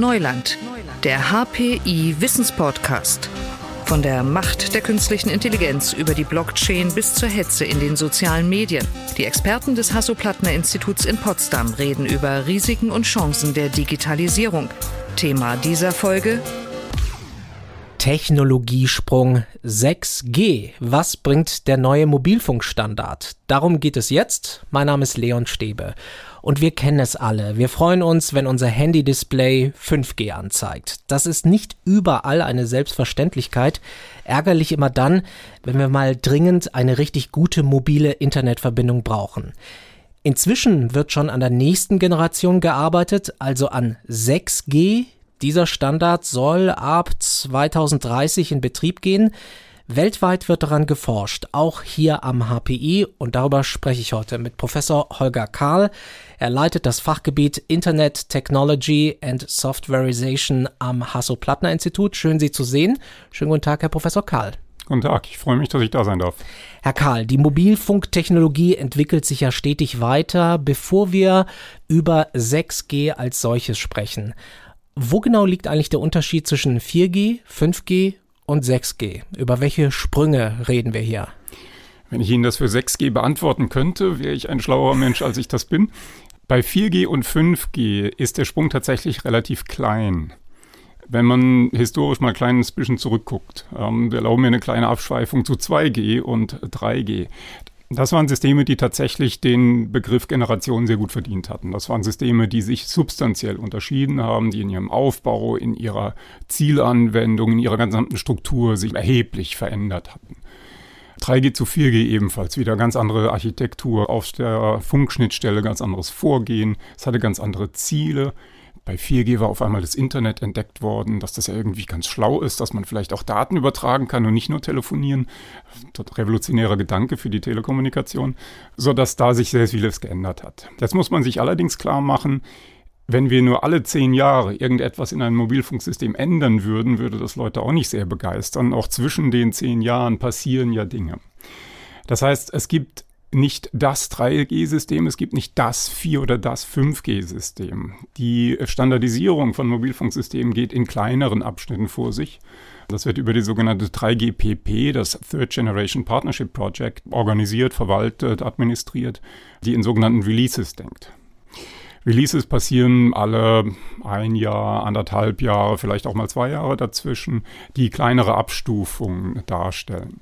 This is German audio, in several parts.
Neuland, der HPI Wissenspodcast. Von der Macht der künstlichen Intelligenz über die Blockchain bis zur Hetze in den sozialen Medien. Die Experten des Hasso-Plattner-Instituts in Potsdam reden über Risiken und Chancen der Digitalisierung. Thema dieser Folge Technologiesprung 6G. Was bringt der neue Mobilfunkstandard? Darum geht es jetzt. Mein Name ist Leon Stäbe. Und wir kennen es alle. Wir freuen uns, wenn unser Handy-Display 5G anzeigt. Das ist nicht überall eine Selbstverständlichkeit. Ärgerlich immer dann, wenn wir mal dringend eine richtig gute mobile Internetverbindung brauchen. Inzwischen wird schon an der nächsten Generation gearbeitet, also an 6G, dieser Standard soll ab 2030 in Betrieb gehen. Weltweit wird daran geforscht, auch hier am HPI und darüber spreche ich heute mit Professor Holger Karl. Er leitet das Fachgebiet Internet Technology and Softwareization am Hasso-Plattner-Institut. Schön, Sie zu sehen. Schönen guten Tag, Herr Professor Karl. Guten Tag, ich freue mich, dass ich da sein darf. Herr Karl, die Mobilfunktechnologie entwickelt sich ja stetig weiter. Bevor wir über 6G als solches sprechen, wo genau liegt eigentlich der Unterschied zwischen 4G, 5G und 6G? Über welche Sprünge reden wir hier? Wenn ich Ihnen das für 6G beantworten könnte, wäre ich ein schlauer Mensch, als ich das bin. Bei 4G und 5G ist der Sprung tatsächlich relativ klein. Wenn man historisch mal ein kleines bisschen zurückguckt, ähm, wir erlauben mir eine kleine Abschweifung zu 2G und 3G. Das waren Systeme, die tatsächlich den Begriff Generation sehr gut verdient hatten. Das waren Systeme, die sich substanziell unterschieden haben, die in ihrem Aufbau, in ihrer Zielanwendung, in ihrer gesamten Struktur sich erheblich verändert hatten. 3G zu 4G ebenfalls wieder ganz andere Architektur auf der Funkschnittstelle, ganz anderes Vorgehen. Es hatte ganz andere Ziele. Bei 4G war auf einmal das Internet entdeckt worden, dass das ja irgendwie ganz schlau ist, dass man vielleicht auch Daten übertragen kann und nicht nur telefonieren. Revolutionärer Gedanke für die Telekommunikation, sodass da sich sehr vieles geändert hat. Jetzt muss man sich allerdings klar machen, wenn wir nur alle zehn Jahre irgendetwas in einem Mobilfunksystem ändern würden, würde das Leute auch nicht sehr begeistern. Auch zwischen den zehn Jahren passieren ja Dinge. Das heißt, es gibt nicht das 3G-System, es gibt nicht das 4 oder das 5G-System. Die Standardisierung von Mobilfunksystemen geht in kleineren Abschnitten vor sich. Das wird über die sogenannte 3GPP, das Third Generation Partnership Project, organisiert, verwaltet, administriert, die in sogenannten Releases denkt. Releases passieren alle ein Jahr, anderthalb Jahre, vielleicht auch mal zwei Jahre dazwischen, die kleinere Abstufungen darstellen.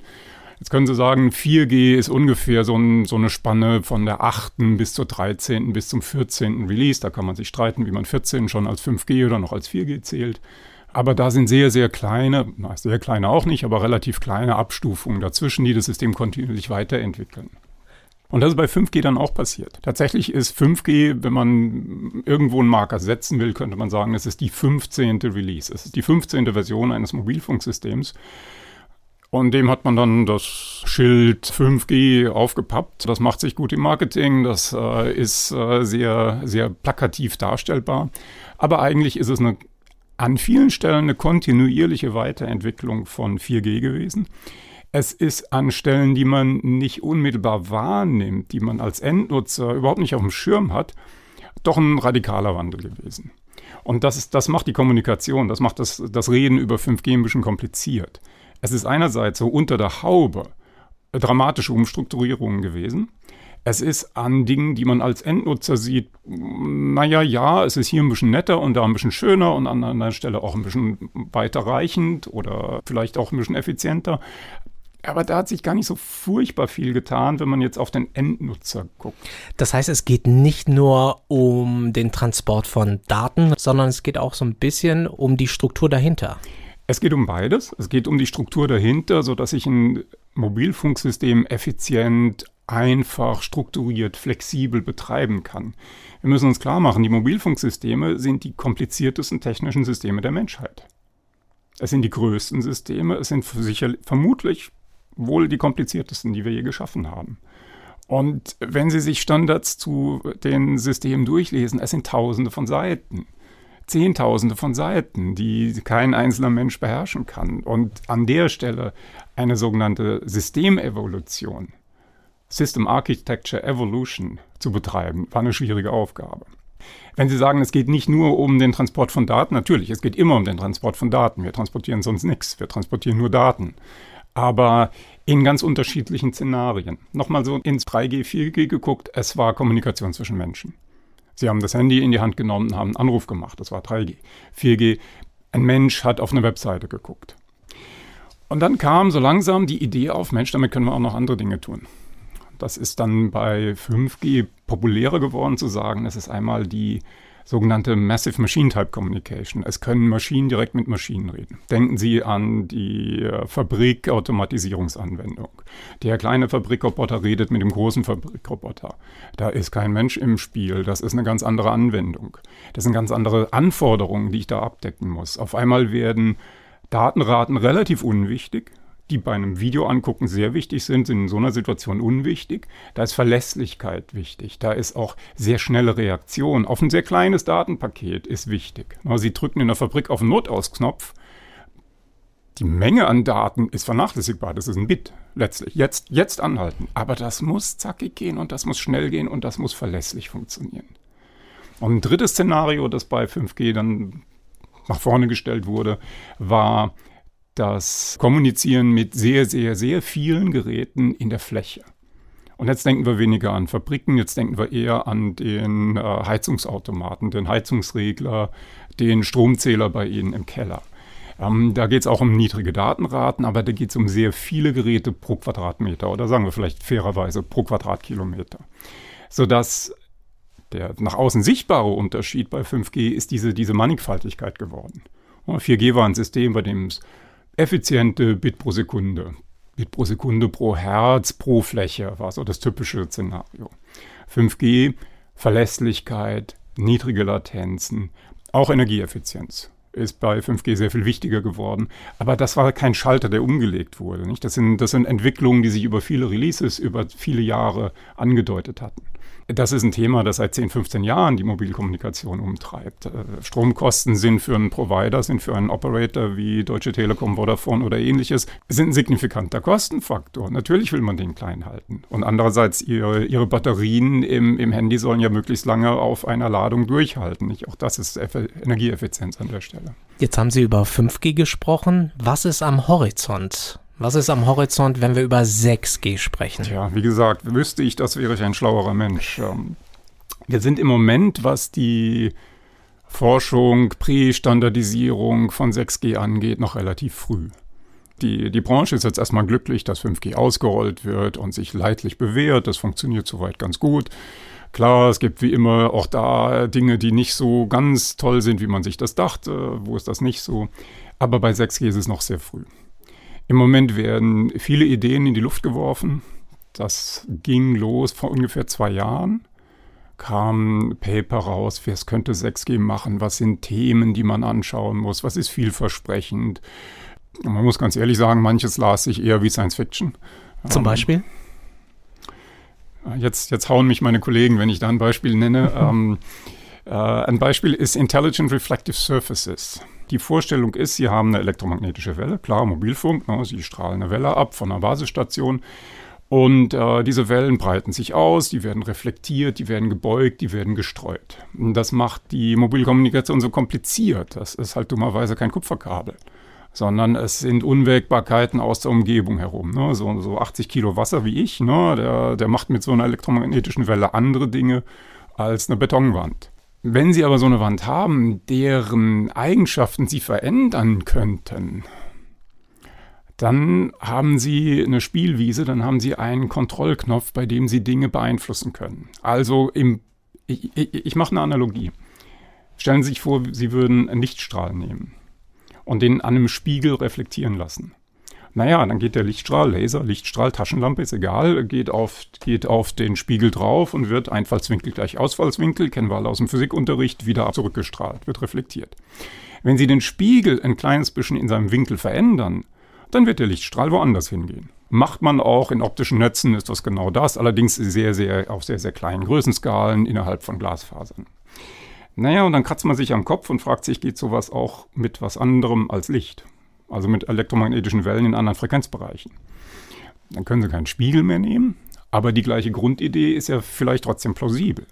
Jetzt können Sie sagen, 4G ist ungefähr so, ein, so, eine Spanne von der 8. bis zur 13. bis zum 14. Release. Da kann man sich streiten, wie man 14 schon als 5G oder noch als 4G zählt. Aber da sind sehr, sehr kleine, na, sehr kleine auch nicht, aber relativ kleine Abstufungen dazwischen, die das System kontinuierlich weiterentwickeln. Und das ist bei 5G dann auch passiert. Tatsächlich ist 5G, wenn man irgendwo einen Marker setzen will, könnte man sagen, es ist die 15. Release. Es ist die 15. Version eines Mobilfunksystems. Und dem hat man dann das Schild 5G aufgepappt. Das macht sich gut im Marketing, das äh, ist äh, sehr, sehr plakativ darstellbar. Aber eigentlich ist es eine, an vielen Stellen eine kontinuierliche Weiterentwicklung von 4G gewesen. Es ist an Stellen, die man nicht unmittelbar wahrnimmt, die man als Endnutzer überhaupt nicht auf dem Schirm hat, doch ein radikaler Wandel gewesen. Und das, ist, das macht die Kommunikation, das macht das, das Reden über 5G ein bisschen kompliziert. Es ist einerseits so unter der Haube dramatische Umstrukturierungen gewesen. Es ist an Dingen, die man als Endnutzer sieht, naja, ja, es ist hier ein bisschen netter und da ein bisschen schöner und an einer Stelle auch ein bisschen weiterreichend oder vielleicht auch ein bisschen effizienter. Aber da hat sich gar nicht so furchtbar viel getan, wenn man jetzt auf den Endnutzer guckt. Das heißt, es geht nicht nur um den Transport von Daten, sondern es geht auch so ein bisschen um die Struktur dahinter. Es geht um beides. Es geht um die Struktur dahinter, sodass ich ein Mobilfunksystem effizient, einfach, strukturiert, flexibel betreiben kann. Wir müssen uns klar machen, die Mobilfunksysteme sind die kompliziertesten technischen Systeme der Menschheit. Es sind die größten Systeme, es sind sicher, vermutlich wohl die kompliziertesten, die wir je geschaffen haben. Und wenn Sie sich Standards zu den Systemen durchlesen, es sind tausende von Seiten. Zehntausende von Seiten, die kein einzelner Mensch beherrschen kann. Und an der Stelle eine sogenannte Systemevolution, System Architecture Evolution zu betreiben, war eine schwierige Aufgabe. Wenn Sie sagen, es geht nicht nur um den Transport von Daten, natürlich, es geht immer um den Transport von Daten. Wir transportieren sonst nichts, wir transportieren nur Daten. Aber in ganz unterschiedlichen Szenarien. Nochmal so ins 3G, 4G geguckt, es war Kommunikation zwischen Menschen. Sie haben das Handy in die Hand genommen, haben einen Anruf gemacht, das war 3G. 4G, ein Mensch hat auf eine Webseite geguckt. Und dann kam so langsam die Idee auf, Mensch, damit können wir auch noch andere Dinge tun. Das ist dann bei 5G populärer geworden zu sagen. Es ist einmal die sogenannte Massive Machine Type Communication. Es können Maschinen direkt mit Maschinen reden. Denken Sie an die äh, Fabrikautomatisierungsanwendung. Der kleine Fabrikroboter redet mit dem großen Fabrikroboter. Da ist kein Mensch im Spiel. Das ist eine ganz andere Anwendung. Das sind ganz andere Anforderungen, die ich da abdecken muss. Auf einmal werden Datenraten relativ unwichtig die bei einem Video angucken sehr wichtig sind, sind in so einer Situation unwichtig. Da ist Verlässlichkeit wichtig. Da ist auch sehr schnelle Reaktion auf ein sehr kleines Datenpaket ist wichtig. Sie drücken in der Fabrik auf den Notausknopf. Die Menge an Daten ist vernachlässigbar. Das ist ein Bit letztlich. Jetzt, jetzt anhalten. Aber das muss zackig gehen und das muss schnell gehen und das muss verlässlich funktionieren. Und ein drittes Szenario, das bei 5G dann nach vorne gestellt wurde, war das Kommunizieren mit sehr, sehr, sehr vielen Geräten in der Fläche. Und jetzt denken wir weniger an Fabriken, jetzt denken wir eher an den äh, Heizungsautomaten, den Heizungsregler, den Stromzähler bei Ihnen im Keller. Ähm, da geht es auch um niedrige Datenraten, aber da geht es um sehr viele Geräte pro Quadratmeter oder sagen wir vielleicht fairerweise pro Quadratkilometer. Sodass der nach außen sichtbare Unterschied bei 5G ist diese, diese Mannigfaltigkeit geworden. 4G war ein System, bei dem es effiziente Bit pro Sekunde. Bit pro Sekunde pro Herz pro Fläche war so das typische Szenario. 5G, Verlässlichkeit, niedrige Latenzen, auch Energieeffizienz ist bei 5G sehr viel wichtiger geworden. Aber das war kein Schalter, der umgelegt wurde. Nicht? Das, sind, das sind Entwicklungen, die sich über viele Releases, über viele Jahre angedeutet hatten. Das ist ein Thema, das seit 10, 15 Jahren die Mobilkommunikation umtreibt. Äh, Stromkosten sind für einen Provider, sind für einen Operator wie Deutsche Telekom, Vodafone oder ähnliches, sind ein signifikanter Kostenfaktor. Natürlich will man den klein halten. Und andererseits, ihre, ihre Batterien im, im Handy sollen ja möglichst lange auf einer Ladung durchhalten. Auch das ist Energieeffizienz an der Stelle. Jetzt haben Sie über 5G gesprochen. Was ist am Horizont? Was ist am Horizont, wenn wir über 6G sprechen? Ja, wie gesagt, wüsste ich, das wäre ich ein schlauerer Mensch. Ähm, wir sind im Moment, was die Forschung, Prä-Standardisierung von 6G angeht, noch relativ früh. Die, die Branche ist jetzt erstmal glücklich, dass 5G ausgerollt wird und sich leidlich bewährt. Das funktioniert soweit ganz gut. Klar, es gibt wie immer auch da Dinge, die nicht so ganz toll sind, wie man sich das dachte. Wo ist das nicht so? Aber bei 6G ist es noch sehr früh. Im Moment werden viele Ideen in die Luft geworfen. Das ging los vor ungefähr zwei Jahren. Kam Paper raus, wer es könnte 6G machen, was sind Themen, die man anschauen muss, was ist vielversprechend. Und man muss ganz ehrlich sagen, manches las sich eher wie Science Fiction. Zum ähm, Beispiel? Jetzt, jetzt hauen mich meine Kollegen, wenn ich da ein Beispiel nenne. ähm, äh, ein Beispiel ist Intelligent Reflective Surfaces. Die Vorstellung ist, Sie haben eine elektromagnetische Welle, klar, Mobilfunk, ne, Sie strahlen eine Welle ab von einer Basisstation. Und äh, diese Wellen breiten sich aus, die werden reflektiert, die werden gebeugt, die werden gestreut. Und das macht die Mobilkommunikation so kompliziert. Das ist halt dummerweise kein Kupferkabel, sondern es sind Unwägbarkeiten aus der Umgebung herum. Ne? So, so 80 Kilo Wasser wie ich, ne? der, der macht mit so einer elektromagnetischen Welle andere Dinge als eine Betonwand. Wenn Sie aber so eine Wand haben, deren Eigenschaften Sie verändern könnten, dann haben Sie eine Spielwiese, dann haben Sie einen Kontrollknopf, bei dem Sie Dinge beeinflussen können. Also im, ich, ich, ich mache eine Analogie. Stellen Sie sich vor, Sie würden einen Lichtstrahl nehmen und den an einem Spiegel reflektieren lassen. Naja, dann geht der Lichtstrahl, Laser, Lichtstrahl, Taschenlampe, ist egal, geht auf, geht auf den Spiegel drauf und wird Einfallswinkel gleich Ausfallswinkel, kennen wir alle aus dem Physikunterricht, wieder zurückgestrahlt, wird reflektiert. Wenn Sie den Spiegel ein kleines bisschen in seinem Winkel verändern, dann wird der Lichtstrahl woanders hingehen. Macht man auch in optischen Netzen, ist das genau das, allerdings sehr, sehr, auf sehr, sehr kleinen Größenskalen innerhalb von Glasfasern. Naja, und dann kratzt man sich am Kopf und fragt sich, geht sowas auch mit was anderem als Licht? Also mit elektromagnetischen Wellen in anderen Frequenzbereichen. Dann können Sie keinen Spiegel mehr nehmen, aber die gleiche Grundidee ist ja vielleicht trotzdem plausibel.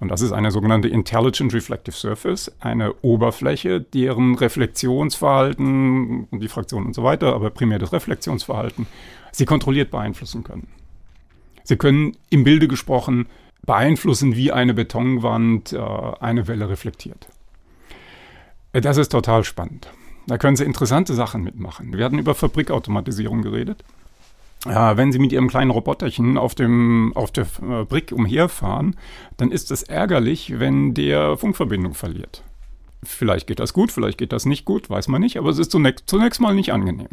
Und das ist eine sogenannte Intelligent Reflective Surface, eine Oberfläche, deren Reflexionsverhalten und Diffraktion und so weiter, aber primär das Reflexionsverhalten, sie kontrolliert beeinflussen können. Sie können im Bilde gesprochen beeinflussen, wie eine Betonwand äh, eine Welle reflektiert. Äh, das ist total spannend. Da können Sie interessante Sachen mitmachen. Wir hatten über Fabrikautomatisierung geredet. Äh, wenn Sie mit Ihrem kleinen Roboterchen auf, dem, auf der Fabrik umherfahren, dann ist es ärgerlich, wenn der Funkverbindung verliert. Vielleicht geht das gut, vielleicht geht das nicht gut, weiß man nicht, aber es ist zunächst, zunächst mal nicht angenehm.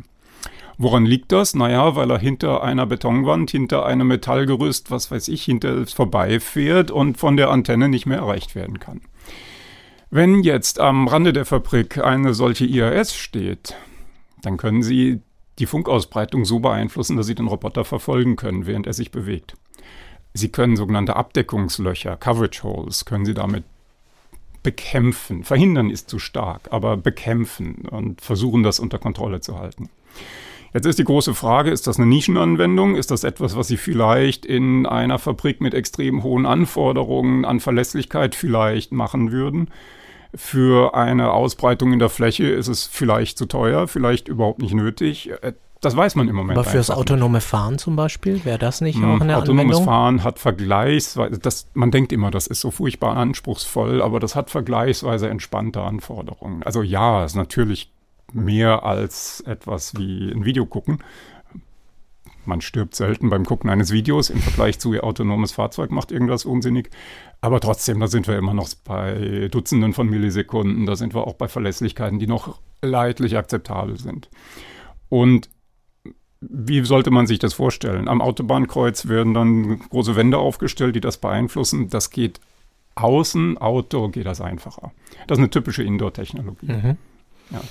Woran liegt das? Naja, weil er hinter einer Betonwand, hinter einem Metallgerüst, was weiß ich, hinter vorbeifährt und von der Antenne nicht mehr erreicht werden kann. Wenn jetzt am Rande der Fabrik eine solche IAS steht, dann können Sie die Funkausbreitung so beeinflussen, dass Sie den Roboter verfolgen können, während er sich bewegt. Sie können sogenannte Abdeckungslöcher, Coverage Holes, können Sie damit bekämpfen. Verhindern ist zu stark, aber bekämpfen und versuchen, das unter Kontrolle zu halten. Jetzt ist die große Frage, ist das eine Nischenanwendung? Ist das etwas, was Sie vielleicht in einer Fabrik mit extrem hohen Anforderungen an Verlässlichkeit vielleicht machen würden? Für eine Ausbreitung in der Fläche ist es vielleicht zu teuer, vielleicht überhaupt nicht nötig. Äh, das weiß man im Moment. Aber fürs autonome nicht. Fahren zum Beispiel, wäre das nicht hm, auch eine Autonomes Anwendung? Fahren hat vergleichsweise, das, man denkt immer, das ist so furchtbar anspruchsvoll, aber das hat vergleichsweise entspannte Anforderungen. Also ja, ist natürlich mehr als etwas wie ein Video gucken. Man stirbt selten beim Gucken eines Videos im Vergleich zu ihr autonomes Fahrzeug macht irgendwas unsinnig. Aber trotzdem, da sind wir immer noch bei Dutzenden von Millisekunden. Da sind wir auch bei Verlässlichkeiten, die noch leidlich akzeptabel sind. Und wie sollte man sich das vorstellen? Am Autobahnkreuz werden dann große Wände aufgestellt, die das beeinflussen. Das geht außen, Outdoor geht das einfacher. Das ist eine typische Indoor-Technologie. Mhm. Ja.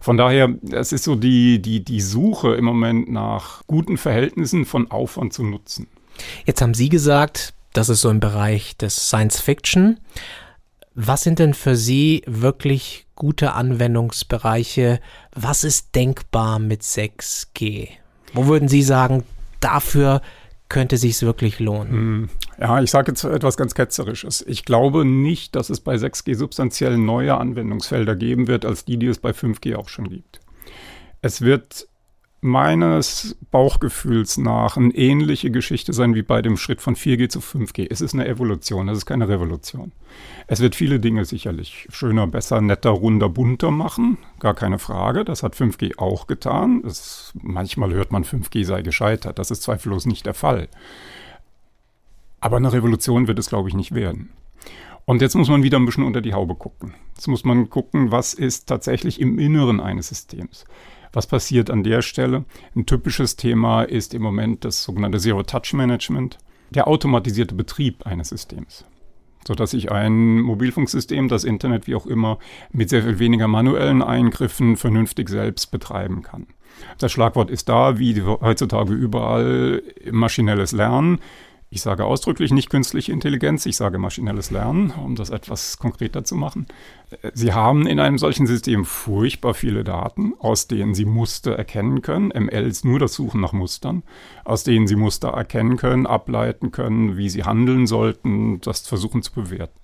Von daher, es ist so die, die, die Suche im Moment nach guten Verhältnissen von Aufwand zu Nutzen. Jetzt haben Sie gesagt, das ist so im Bereich des Science Fiction. Was sind denn für Sie wirklich gute Anwendungsbereiche? Was ist denkbar mit 6G? Wo würden Sie sagen, dafür könnte sich wirklich lohnen? Hm. Ja, ich sage jetzt etwas ganz Ketzerisches. Ich glaube nicht, dass es bei 6G substanziell neue Anwendungsfelder geben wird, als die, die es bei 5G auch schon gibt. Es wird meines Bauchgefühls nach eine ähnliche Geschichte sein wie bei dem Schritt von 4G zu 5G. Es ist eine Evolution, es ist keine Revolution. Es wird viele Dinge sicherlich schöner, besser, netter, runder, bunter machen, gar keine Frage. Das hat 5G auch getan. Es, manchmal hört man, 5G sei gescheitert. Das ist zweifellos nicht der Fall. Aber eine Revolution wird es, glaube ich, nicht werden. Und jetzt muss man wieder ein bisschen unter die Haube gucken. Jetzt muss man gucken, was ist tatsächlich im Inneren eines Systems. Was passiert an der Stelle? Ein typisches Thema ist im Moment das sogenannte Zero-Touch-Management, der automatisierte Betrieb eines Systems sodass ich ein Mobilfunksystem, das Internet wie auch immer, mit sehr viel weniger manuellen Eingriffen vernünftig selbst betreiben kann. Das Schlagwort ist da, wie heutzutage überall, maschinelles Lernen. Ich sage ausdrücklich nicht künstliche Intelligenz, ich sage maschinelles Lernen, um das etwas konkreter zu machen. Sie haben in einem solchen System furchtbar viele Daten, aus denen Sie Muster erkennen können. ML ist nur das Suchen nach Mustern, aus denen Sie Muster erkennen können, ableiten können, wie Sie handeln sollten, das versuchen zu bewerten.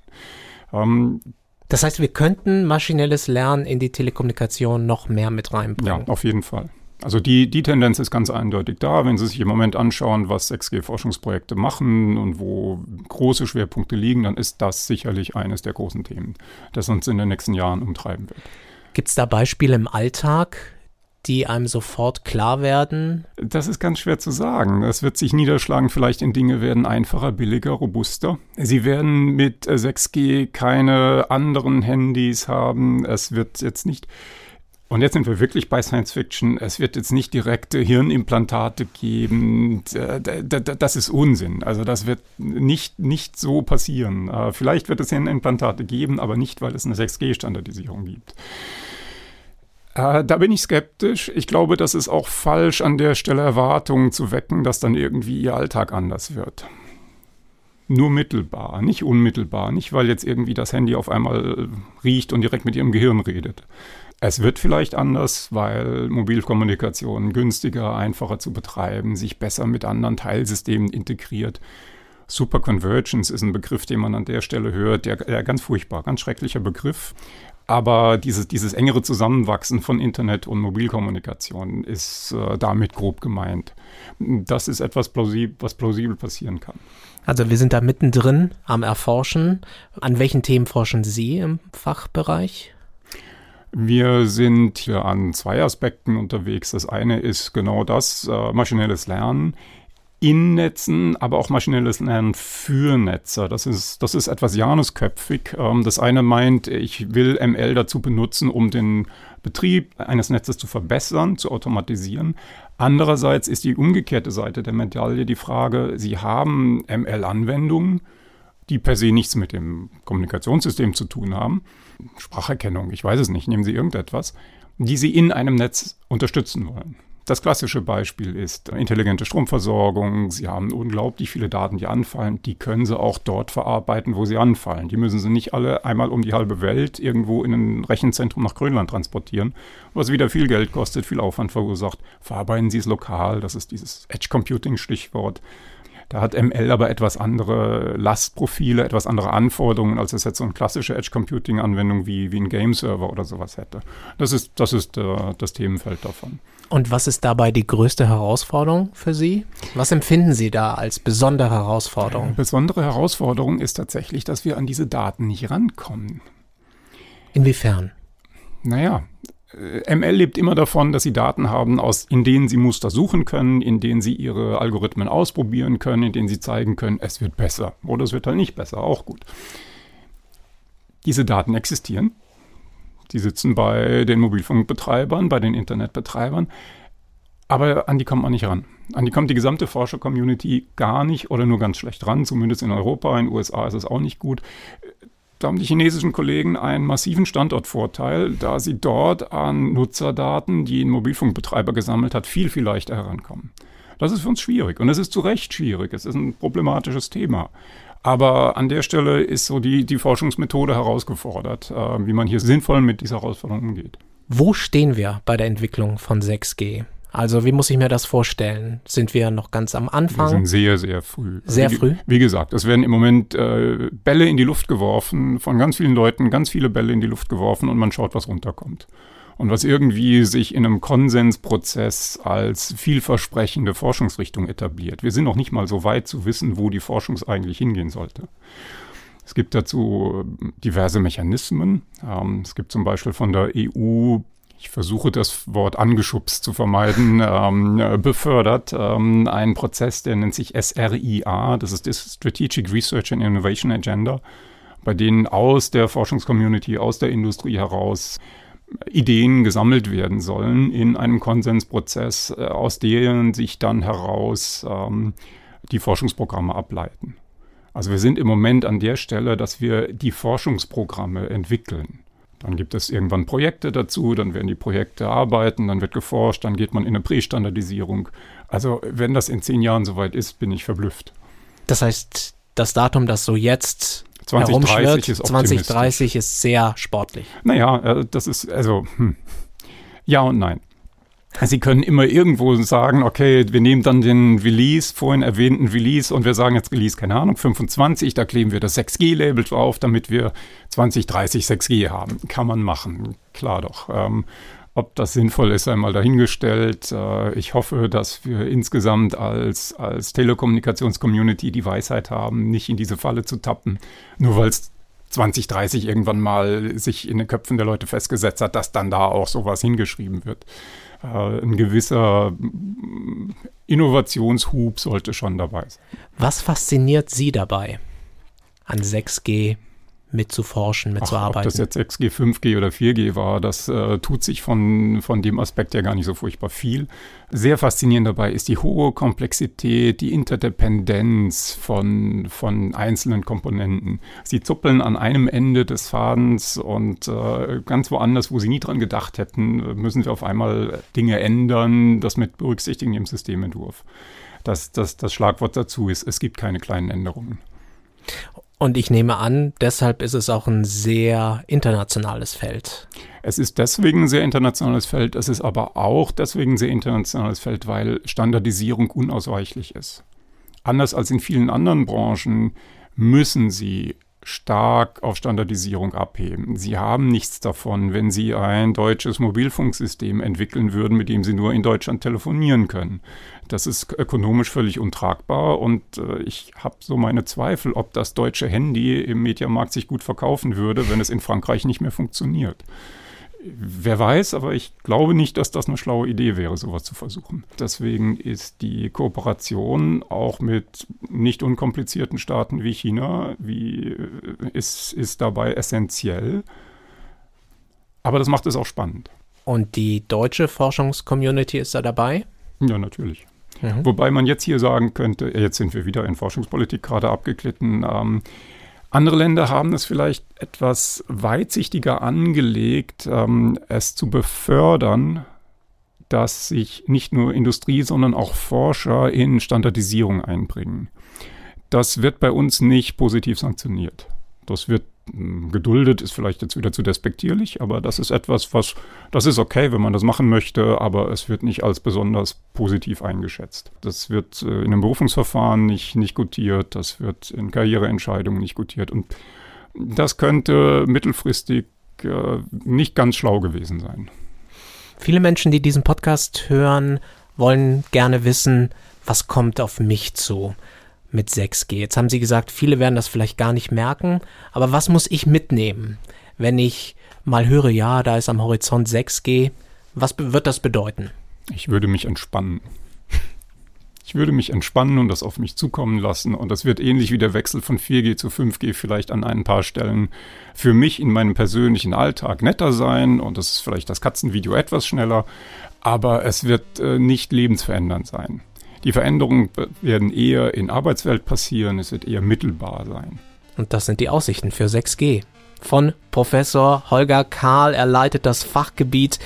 Ähm, das heißt, wir könnten maschinelles Lernen in die Telekommunikation noch mehr mit reinbringen. Ja, auf jeden Fall. Also die, die Tendenz ist ganz eindeutig da. Wenn Sie sich im Moment anschauen, was 6G-Forschungsprojekte machen und wo große Schwerpunkte liegen, dann ist das sicherlich eines der großen Themen, das uns in den nächsten Jahren umtreiben wird. Gibt es da Beispiele im Alltag, die einem sofort klar werden? Das ist ganz schwer zu sagen. Das wird sich niederschlagen. Vielleicht in Dinge werden einfacher, billiger, robuster. Sie werden mit 6G keine anderen Handys haben. Es wird jetzt nicht und jetzt sind wir wirklich bei Science Fiction. Es wird jetzt nicht direkte Hirnimplantate geben. Das ist Unsinn. Also das wird nicht, nicht so passieren. Äh, vielleicht wird es Hirnimplantate geben, aber nicht, weil es eine 6G-Standardisierung gibt. Äh, da bin ich skeptisch. Ich glaube, das ist auch falsch, an der Stelle Erwartungen zu wecken, dass dann irgendwie ihr Alltag anders wird nur mittelbar, nicht unmittelbar, nicht weil jetzt irgendwie das Handy auf einmal riecht und direkt mit ihrem Gehirn redet, es wird vielleicht anders, weil Mobilkommunikation günstiger, einfacher zu betreiben, sich besser mit anderen Teilsystemen integriert, Superconvergence ist ein Begriff, den man an der Stelle hört, der, der ganz furchtbar, ganz schrecklicher Begriff. Aber dieses, dieses engere Zusammenwachsen von Internet und Mobilkommunikation ist äh, damit grob gemeint. Das ist etwas, plausib was plausibel passieren kann. Also wir sind da mittendrin am Erforschen. An welchen Themen forschen Sie im Fachbereich? Wir sind hier an zwei Aspekten unterwegs. Das eine ist genau das, äh, maschinelles Lernen in Netzen, aber auch maschinelles Lernen für Netze. Das ist, das ist etwas janusköpfig. Ähm, das eine meint, ich will ML dazu benutzen, um den Betrieb eines Netzes zu verbessern, zu automatisieren. Andererseits ist die umgekehrte Seite der Medaille die Frage, Sie haben ML-Anwendungen, die per se nichts mit dem Kommunikationssystem zu tun haben. Spracherkennung, ich weiß es nicht, nehmen Sie irgendetwas, die Sie in einem Netz unterstützen wollen. Das klassische Beispiel ist intelligente Stromversorgung. Sie haben unglaublich viele Daten, die anfallen. Die können Sie auch dort verarbeiten, wo sie anfallen. Die müssen Sie nicht alle einmal um die halbe Welt irgendwo in ein Rechenzentrum nach Grönland transportieren, was wieder viel Geld kostet, viel Aufwand verursacht. Verarbeiten Sie es lokal. Das ist dieses Edge Computing Stichwort. Da hat ML aber etwas andere Lastprofile, etwas andere Anforderungen, als es jetzt so eine klassische Edge Computing Anwendung wie, wie ein Game Server oder sowas hätte. Das ist, das ist äh, das Themenfeld davon. Und was ist dabei die größte Herausforderung für Sie? Was empfinden Sie da als besondere Herausforderung? Eine besondere Herausforderung ist tatsächlich, dass wir an diese Daten nicht rankommen. Inwiefern? Naja, ML lebt immer davon, dass sie Daten haben, aus, in denen sie Muster suchen können, in denen sie ihre Algorithmen ausprobieren können, in denen sie zeigen können, es wird besser oder es wird halt nicht besser, auch gut. Diese Daten existieren die sitzen bei den Mobilfunkbetreibern, bei den Internetbetreibern. Aber an die kommt man nicht ran. An die kommt die gesamte Forscher-Community gar nicht oder nur ganz schlecht ran, zumindest in Europa. In den USA ist es auch nicht gut. Da haben die chinesischen Kollegen einen massiven Standortvorteil, da sie dort an Nutzerdaten, die ein Mobilfunkbetreiber gesammelt hat, viel, viel leichter herankommen. Das ist für uns schwierig und es ist zu Recht schwierig. Es ist ein problematisches Thema. Aber an der Stelle ist so die, die Forschungsmethode herausgefordert, äh, wie man hier sinnvoll mit dieser Herausforderung umgeht. Wo stehen wir bei der Entwicklung von 6G? Also wie muss ich mir das vorstellen? Sind wir noch ganz am Anfang? Wir sind sehr, sehr früh. Sehr wie, früh? Wie gesagt, es werden im Moment äh, Bälle in die Luft geworfen, von ganz vielen Leuten ganz viele Bälle in die Luft geworfen und man schaut, was runterkommt und was irgendwie sich in einem Konsensprozess als vielversprechende Forschungsrichtung etabliert. Wir sind noch nicht mal so weit zu wissen, wo die Forschung eigentlich hingehen sollte. Es gibt dazu diverse Mechanismen. Ähm, es gibt zum Beispiel von der EU, ich versuche das Wort angeschubst zu vermeiden, ähm, befördert ähm, einen Prozess, der nennt sich SRIA, das ist das Strategic Research and Innovation Agenda, bei denen aus der Forschungscommunity, aus der Industrie heraus Ideen gesammelt werden sollen in einem Konsensprozess, äh, aus denen sich dann heraus ähm, die Forschungsprogramme ableiten. Also wir sind im Moment an der Stelle, dass wir die Forschungsprogramme entwickeln. Dann gibt es irgendwann Projekte dazu, dann werden die Projekte arbeiten, dann wird geforscht, dann geht man in eine Prästandardisierung. Also wenn das in zehn Jahren soweit ist, bin ich verblüfft. Das heißt, das Datum, das so jetzt 2030 ist 2030 ist sehr sportlich. Naja, äh, das ist also hm. ja und nein. Sie können immer irgendwo sagen, okay, wir nehmen dann den Release, vorhin erwähnten Release, und wir sagen jetzt Release, keine Ahnung, 25, da kleben wir das 6G-Label drauf, damit wir 2030 6G haben. Kann man machen, klar doch. Ähm, ob das sinnvoll ist, einmal dahingestellt. Äh, ich hoffe, dass wir insgesamt als, als Telekommunikations-Community die Weisheit haben, nicht in diese Falle zu tappen, nur weil es 2030 irgendwann mal sich in den Köpfen der Leute festgesetzt hat, dass dann da auch sowas hingeschrieben wird. Äh, ein gewisser Innovationshub sollte schon dabei sein. Was fasziniert Sie dabei an 6G, mitzuforschen, mitzuarbeiten. Ach, ob das jetzt 6G, 5G oder 4G war, das äh, tut sich von, von dem Aspekt ja gar nicht so furchtbar viel. Sehr faszinierend dabei ist die hohe Komplexität, die Interdependenz von, von einzelnen Komponenten. Sie zuppeln an einem Ende des Fadens und äh, ganz woanders, wo sie nie dran gedacht hätten, müssen wir auf einmal Dinge ändern, das mit berücksichtigen im Systementwurf. Das, das, das Schlagwort dazu ist, es gibt keine kleinen Änderungen. Und ich nehme an, deshalb ist es auch ein sehr internationales Feld. Es ist deswegen ein sehr internationales Feld, es ist aber auch deswegen ein sehr internationales Feld, weil Standardisierung unausweichlich ist. anders als in vielen anderen Branchen müssen sie stark auf Standardisierung abheben. Sie haben nichts davon, wenn Sie ein deutsches Mobilfunksystem entwickeln würden, mit dem Sie nur in Deutschland telefonieren können. Das ist ökonomisch völlig untragbar und äh, ich habe so meine Zweifel, ob das deutsche Handy im Mediamarkt sich gut verkaufen würde, wenn es in Frankreich nicht mehr funktioniert. Wer weiß, aber ich glaube nicht, dass das eine schlaue Idee wäre, sowas zu versuchen. Deswegen ist die Kooperation auch mit nicht unkomplizierten Staaten wie China wie, äh, ist, ist dabei essentiell. Aber das macht es auch spannend. Und die deutsche Forschungscommunity ist da dabei? Ja, natürlich. Mhm. Wobei man jetzt hier sagen könnte, jetzt sind wir wieder in Forschungspolitik gerade abgeglitten. Ähm, andere Länder haben es vielleicht etwas weitsichtiger angelegt, ähm, es zu befördern, dass sich nicht nur Industrie, sondern auch Forscher in Standardisierung einbringen. Das wird bei uns nicht positiv sanktioniert. Das wird geduldet ist vielleicht jetzt wieder zu despektierlich, aber das ist etwas, was, das ist okay, wenn man das machen möchte, aber es wird nicht als besonders positiv eingeschätzt. Das wird äh, in einem Berufungsverfahren nicht, nicht gutiert, das wird in Karriereentscheidungen nicht gutiert und das könnte mittelfristig äh, nicht ganz schlau gewesen sein. Viele Menschen, die diesen Podcast hören, wollen gerne wissen, was kommt auf mich zu mit 6G. Jetzt haben Sie gesagt, viele werden das vielleicht gar nicht merken, aber was muss ich mitnehmen, wenn ich mal höre, ja, da ist am Horizont 6G? Was wird das bedeuten? Ich würde mich entspannen. Ich würde mich entspannen und das auf mich zukommen lassen. Und das wird ähnlich wie der Wechsel von 4G zu 5G vielleicht an ein paar Stellen für mich in meinem persönlichen Alltag netter sein. Und das ist vielleicht das Katzenvideo etwas schneller. Aber es wird äh, nicht lebensverändernd sein. Die Veränderungen werden eher in Arbeitswelt passieren, es wird eher mittelbar sein. Und das sind die Aussichten für 6G. Von Professor Holger Karl, er leitet das Fachgebiet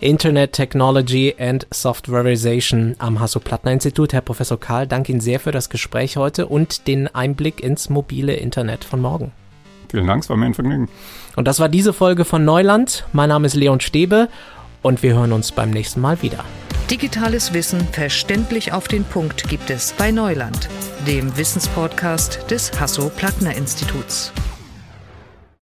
Internet Technology and Softwareization am Hasso-Plattner-Institut. Herr Professor Karl, danke Ihnen sehr für das Gespräch heute und den Einblick ins mobile Internet von morgen. Vielen Dank, es war mir ein Vergnügen. Und das war diese Folge von Neuland. Mein Name ist Leon Stäbe und wir hören uns beim nächsten Mal wieder. Digitales Wissen verständlich auf den Punkt gibt es bei Neuland, dem Wissenspodcast des Hasso-Plattner-Instituts.